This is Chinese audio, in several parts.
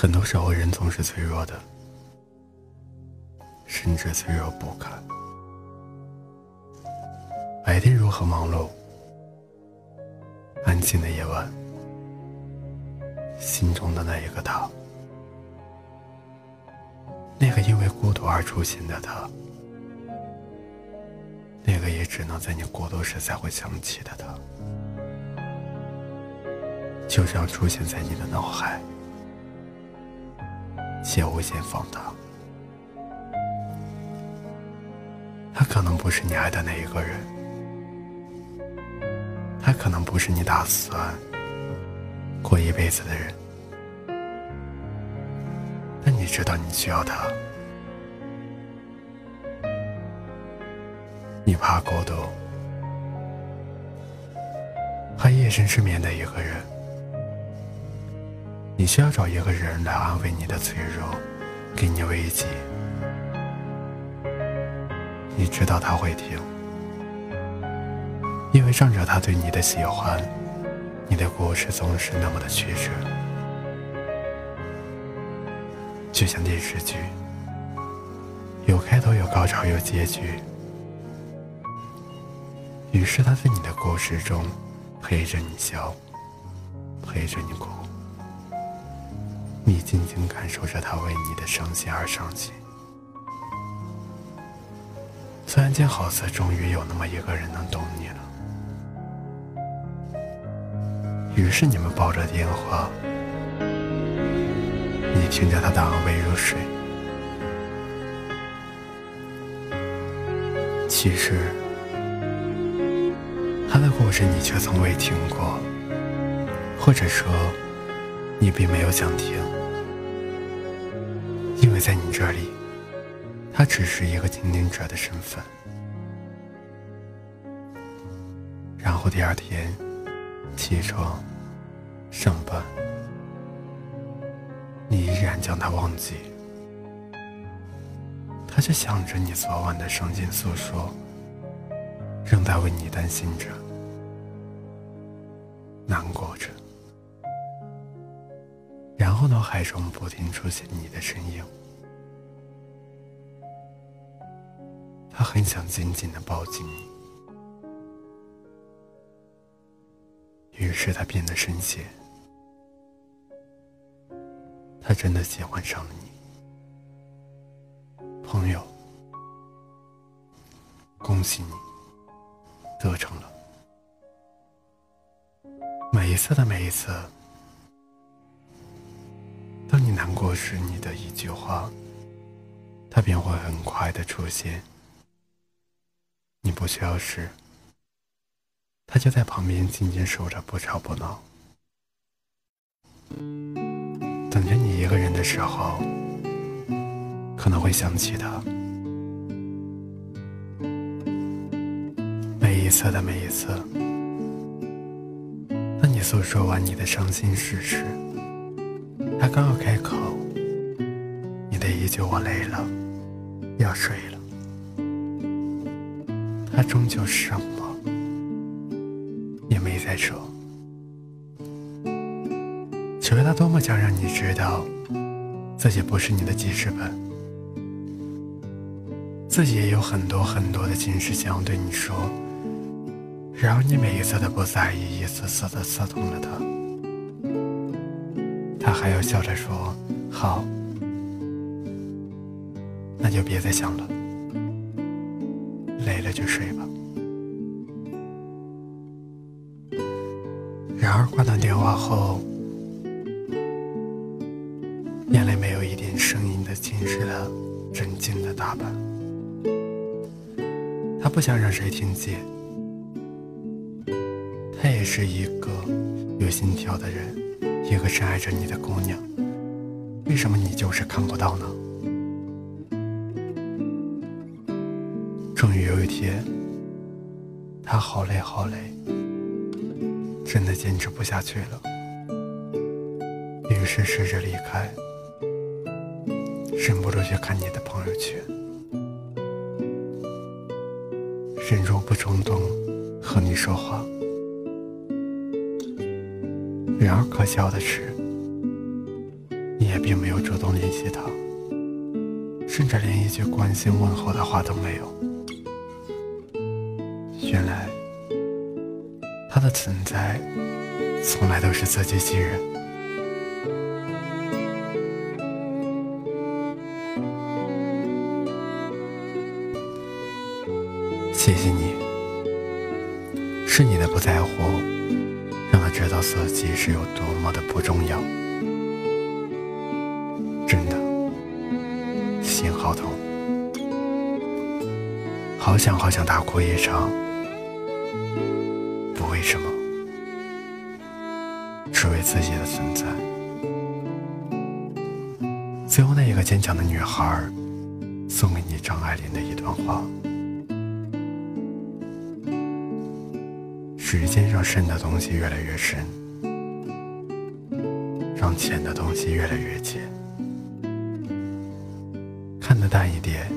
很多时候，人总是脆弱的，甚至脆弱不堪。白天如何忙碌，安静的夜晚，心中的那一个他，那个因为孤独而出现的他，那个也只能在你孤独时才会想起的他，就这样出现在你的脑海。且无限放大。他可能不是你爱的那一个人，他可能不是你打算过一辈子的人，但你知道你需要他，你怕孤独，怕夜深失眠的一个人。你需要找一个人来安慰你的脆弱，给你慰藉。你知道他会听，因为仗着他对你的喜欢，你的故事总是那么的曲折，就像电视剧，有开头，有高潮，有结局。于是他在你的故事中陪着你笑，陪着你哭。你静静感受着他为你的伤心而伤心。突然间，好似终于有那么一个人能懂你了。于是你们抱着电话，你听着他的安慰入睡。其实，他的故事你却从未听过，或者说，你并没有想听。在你这里，他只是一个倾听者的身份。然后第二天起床上班，你依然将他忘记，他却想着你昨晚的伤心诉说，仍在为你担心着、难过着。然后脑海中不停出现你的身影，他很想紧紧的抱紧你，于是他变得深陷，他真的喜欢上了你，朋友，恭喜你得逞了，每一次的每一次。当你难过时，你的一句话，他便会很快的出现。不需要时，他就在旁边静静守着，不吵不闹。等着你一个人的时候，可能会想起他。每一次的每一次，当你诉说完你的伤心事时。他刚要开口，你的一句“我累了，要睡了”，他终究什么也没再说。求他多么想让你知道，自己不是你的记事本，自己也有很多很多的心事想要对你说，然而你每一次的不在意，一次次的刺痛了他。他还要笑着说：“好，那就别再想了，累了就睡吧。”然而挂断电话后，眼泪没有一点声音的浸湿了枕巾的大半。他不想让谁听见，他也是一个有心跳的人。一个深爱着你的姑娘，为什么你就是看不到呢？终于有一天，他好累好累，真的坚持不下去了，于是试着离开，忍不住去看你的朋友圈，忍住不冲动和你说话。然而可笑的是，你也并没有主动联系他，甚至连一句关心问候的话都没有。他的存在从来都是自欺欺人。谢谢你，是你的不在乎，让他知道自己是有多么的不重要。真的，心好痛，好想好想大哭一场。自己的存在。最后，那一个坚强的女孩，送给你张爱玲的一段话。时间让深的东西越来越深，让浅的东西越来越浅。看得淡一点，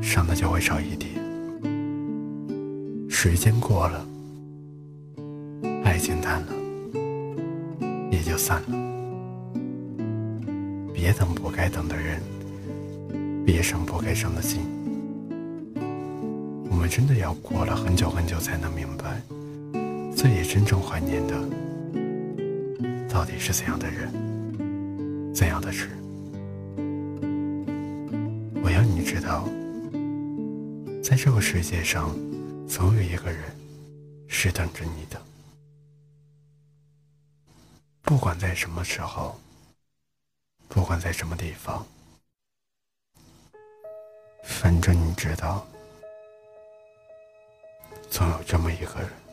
伤的就会少一点。时间过了，爱情淡了，就散了。别等不该等的人，别伤不该伤的心。我们真的要过了很久很久才能明白，自己真正怀念的到底是怎样的人，怎样的事。我要你知道，在这个世界上，总有一个人是等着你的，不管在什么时候，不管在什么地方，反正你知道。总有这么一个人。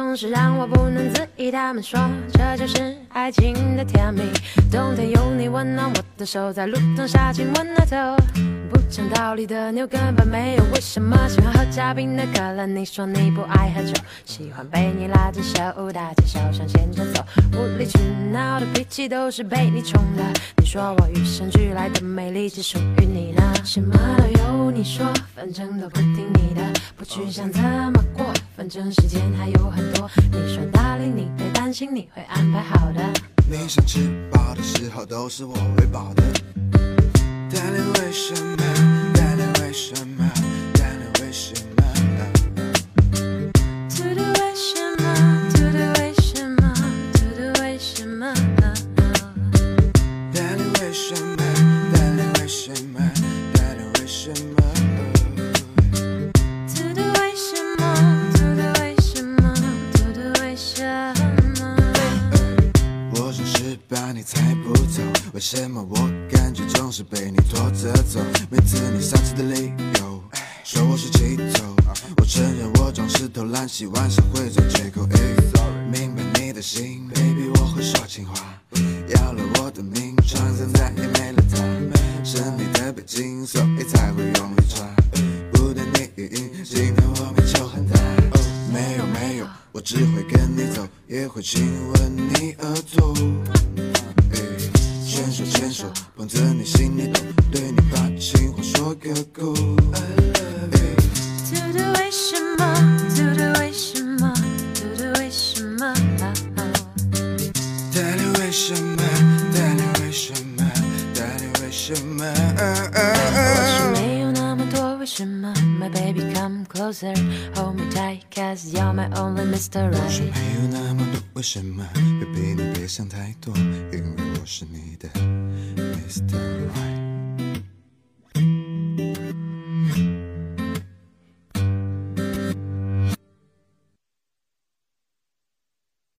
总是让我不能自已。他们说这就是爱情的甜蜜。冬天有你温暖我的手，在路灯下亲吻额头。不讲道理的牛根本没有为什么喜欢喝加冰的可乐。你说你不爱喝酒，喜欢被你拉着手，大街小巷牵着走。无理取闹的脾气都是被你宠的。你说我与生俱来的美丽只属于你呢？什么都有你说，反正都不听你的，不去想怎么过。反正时间还有很多，你说搭理，你别担心，你会安排好的。你想吃饱的时候，都是我喂饱的。但你为什么？为什么我感觉总是被你拖着走？每次你丧气的理由，说我是气头，我承认我总是偷懒，洗碗时会找借口。明白你的心，baby，我会说情话。要了我的命，床上再 closer, hold me tight, cause you're my only Mr. Right。没有那么多为什么，baby 你别想太多，因为我是你的 Mr. Right。